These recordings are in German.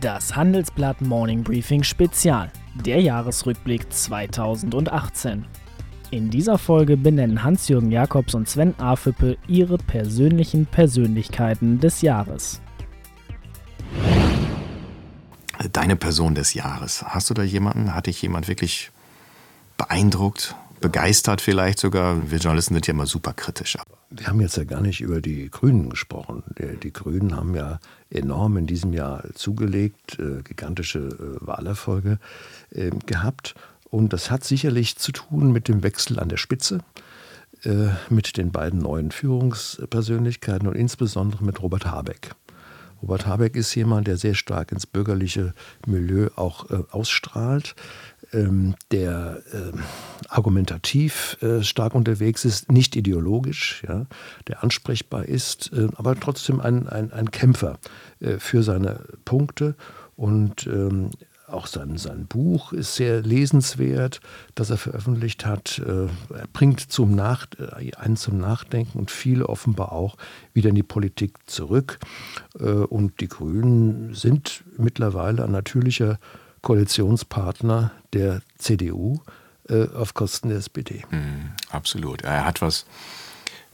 Das Handelsblatt Morning Briefing Spezial, der Jahresrückblick 2018. In dieser Folge benennen Hans-Jürgen Jakobs und Sven Afüppe ihre persönlichen Persönlichkeiten des Jahres. Deine Person des Jahres. Hast du da jemanden? Hat dich jemand wirklich beeindruckt, begeistert vielleicht sogar? Wir Journalisten sind ja immer super kritisch. Wir haben jetzt ja gar nicht über die Grünen gesprochen. Die Grünen haben ja enorm in diesem Jahr zugelegt, äh, gigantische äh, Wahlerfolge äh, gehabt. Und das hat sicherlich zu tun mit dem Wechsel an der Spitze, mit den beiden neuen Führungspersönlichkeiten und insbesondere mit Robert Habeck. Robert Habeck ist jemand, der sehr stark ins bürgerliche Milieu auch äh, ausstrahlt, ähm, der äh, argumentativ äh, stark unterwegs ist, nicht ideologisch, ja, der ansprechbar ist, äh, aber trotzdem ein, ein, ein Kämpfer äh, für seine Punkte und ähm, auch sein, sein Buch ist sehr lesenswert, das er veröffentlicht hat. Äh, er bringt zum Nach, äh, einen zum Nachdenken und viele offenbar auch wieder in die Politik zurück. Äh, und die Grünen sind mittlerweile ein natürlicher Koalitionspartner der CDU auf Kosten der SPD. Mm, absolut. Er hat was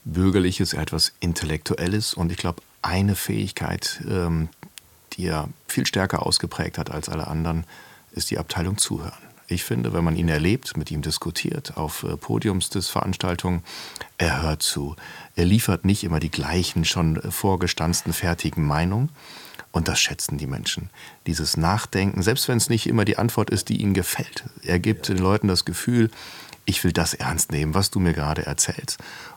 Bürgerliches, er hat was Intellektuelles und ich glaube, eine Fähigkeit, ähm, die er viel stärker ausgeprägt hat als alle anderen, ist die Abteilung Zuhören. Ich finde, wenn man ihn erlebt, mit ihm diskutiert, auf äh, Podiumsveranstaltungen, er hört zu. Er liefert nicht immer die gleichen, schon vorgestanzten, fertigen Meinungen. Und das schätzen die Menschen. Dieses Nachdenken, selbst wenn es nicht immer die Antwort ist, die ihnen gefällt. Er gibt den Leuten das Gefühl, ich will das ernst nehmen, was du mir gerade erzählst.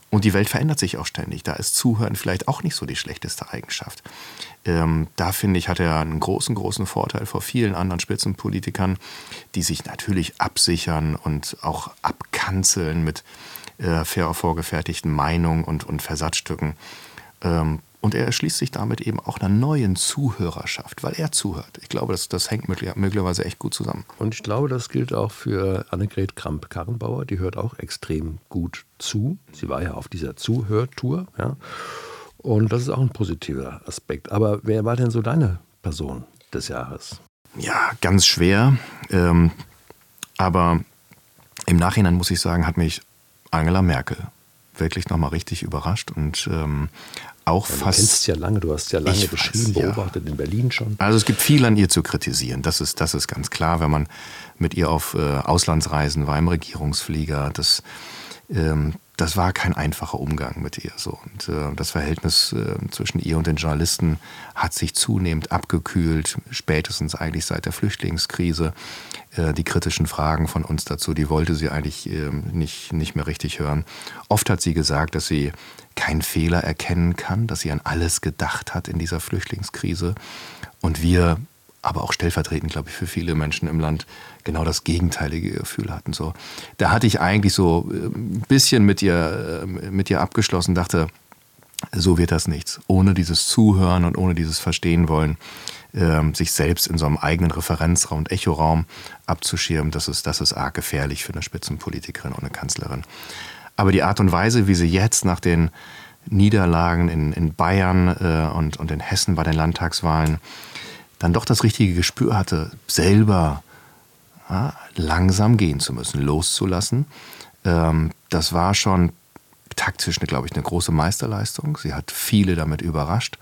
Und die Welt verändert sich auch ständig. Da ist Zuhören vielleicht auch nicht so die schlechteste Eigenschaft. Ähm, da finde ich, hat er einen großen, großen Vorteil vor vielen anderen Spitzenpolitikern, die sich natürlich absichern und auch abkanzeln mit äh, vorgefertigten Meinungen und, und Versatzstücken. Ähm, und er erschließt sich damit eben auch einer neuen Zuhörerschaft, weil er zuhört. Ich glaube, das, das hängt möglicherweise echt gut zusammen. Und ich glaube, das gilt auch für Annegret Kramp-Karrenbauer. Die hört auch extrem gut zu. Sie war ja auf dieser Zuhörtour. Ja. Und das ist auch ein positiver Aspekt. Aber wer war denn so deine Person des Jahres? Ja, ganz schwer. Ähm, aber im Nachhinein muss ich sagen, hat mich Angela Merkel wirklich nochmal richtig überrascht und ähm, auch ja, fast. Du kennst ja lange, du hast ja lange geschrieben, beobachtet ja. in Berlin schon. Also es gibt viel an ihr zu kritisieren. Das ist, das ist ganz klar, wenn man mit ihr auf äh, Auslandsreisen war, im Regierungsflieger. Das, ähm, das war kein einfacher Umgang mit ihr. So. Und äh, das Verhältnis äh, zwischen ihr und den Journalisten hat sich zunehmend abgekühlt, spätestens eigentlich seit der Flüchtlingskrise. Äh, die kritischen Fragen von uns dazu, die wollte sie eigentlich äh, nicht, nicht mehr richtig hören. Oft hat sie gesagt, dass sie keinen Fehler erkennen kann, dass sie an alles gedacht hat in dieser Flüchtlingskrise. Und wir aber auch stellvertretend, glaube ich, für viele Menschen im Land genau das gegenteilige Gefühl hatten. So, da hatte ich eigentlich so ein bisschen mit ihr, äh, mit ihr abgeschlossen, dachte, so wird das nichts. Ohne dieses Zuhören und ohne dieses Verstehen wollen, äh, sich selbst in so einem eigenen Referenzraum und Echoraum abzuschirmen, das ist, das ist arg gefährlich für eine Spitzenpolitikerin und eine Kanzlerin. Aber die Art und Weise, wie sie jetzt nach den Niederlagen in, in Bayern äh, und, und in Hessen bei den Landtagswahlen dann doch das richtige Gespür hatte, selber ja, langsam gehen zu müssen, loszulassen. Ähm, das war schon taktisch, glaube ich, eine große Meisterleistung. Sie hat viele damit überrascht,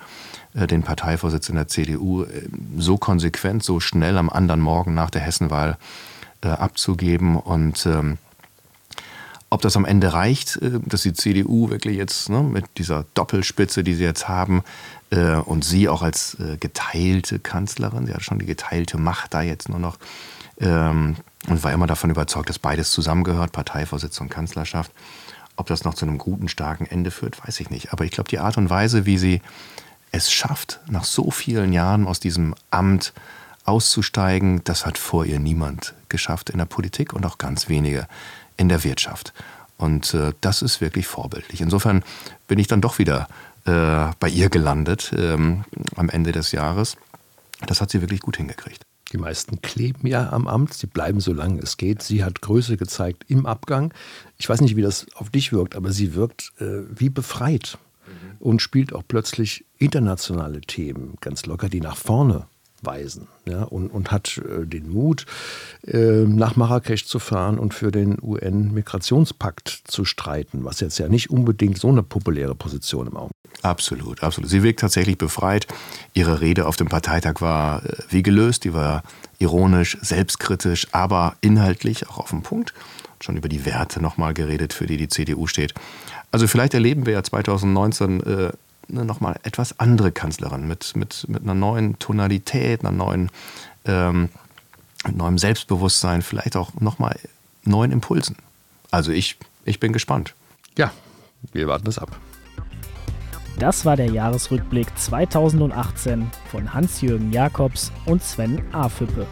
äh, den Parteivorsitz in der CDU äh, so konsequent, so schnell am anderen Morgen nach der Hessenwahl äh, abzugeben und ähm, ob das am Ende reicht, äh, dass die CDU wirklich jetzt ne, mit dieser Doppelspitze, die sie jetzt haben, äh, und sie auch als äh, geteilte Kanzlerin, sie hat schon die geteilte Macht da jetzt nur noch ähm, und war immer davon überzeugt, dass beides zusammengehört, Parteivorsitz und Kanzlerschaft. Ob das noch zu einem guten, starken Ende führt, weiß ich nicht. Aber ich glaube, die Art und Weise, wie sie es schafft, nach so vielen Jahren aus diesem Amt auszusteigen, das hat vor ihr niemand geschafft in der Politik und auch ganz wenige in der Wirtschaft. Und äh, das ist wirklich vorbildlich. Insofern bin ich dann doch wieder äh, bei ihr gelandet ähm, am Ende des Jahres. Das hat sie wirklich gut hingekriegt. Die meisten kleben ja am Amt, sie bleiben so lange es geht. Sie hat Größe gezeigt im Abgang. Ich weiß nicht, wie das auf dich wirkt, aber sie wirkt äh, wie befreit mhm. und spielt auch plötzlich internationale Themen ganz locker, die nach vorne weisen ja, und, und hat äh, den Mut, äh, nach Marrakesch zu fahren und für den UN-Migrationspakt zu streiten, was jetzt ja nicht unbedingt so eine populäre Position im Augenblick Absolut, absolut. Sie wirkt tatsächlich befreit. Ihre Rede auf dem Parteitag war äh, wie gelöst, die war ironisch, selbstkritisch, aber inhaltlich auch auf den Punkt. Schon über die Werte nochmal geredet, für die die CDU steht. Also vielleicht erleben wir ja 2019 äh, eine nochmal etwas andere Kanzlerin mit, mit, mit einer neuen Tonalität, einer neuen, ähm, neuem Selbstbewusstsein, vielleicht auch nochmal neuen Impulsen. Also ich, ich bin gespannt. Ja, wir warten es ab. Das war der Jahresrückblick 2018 von Hans-Jürgen Jakobs und Sven Afüppe.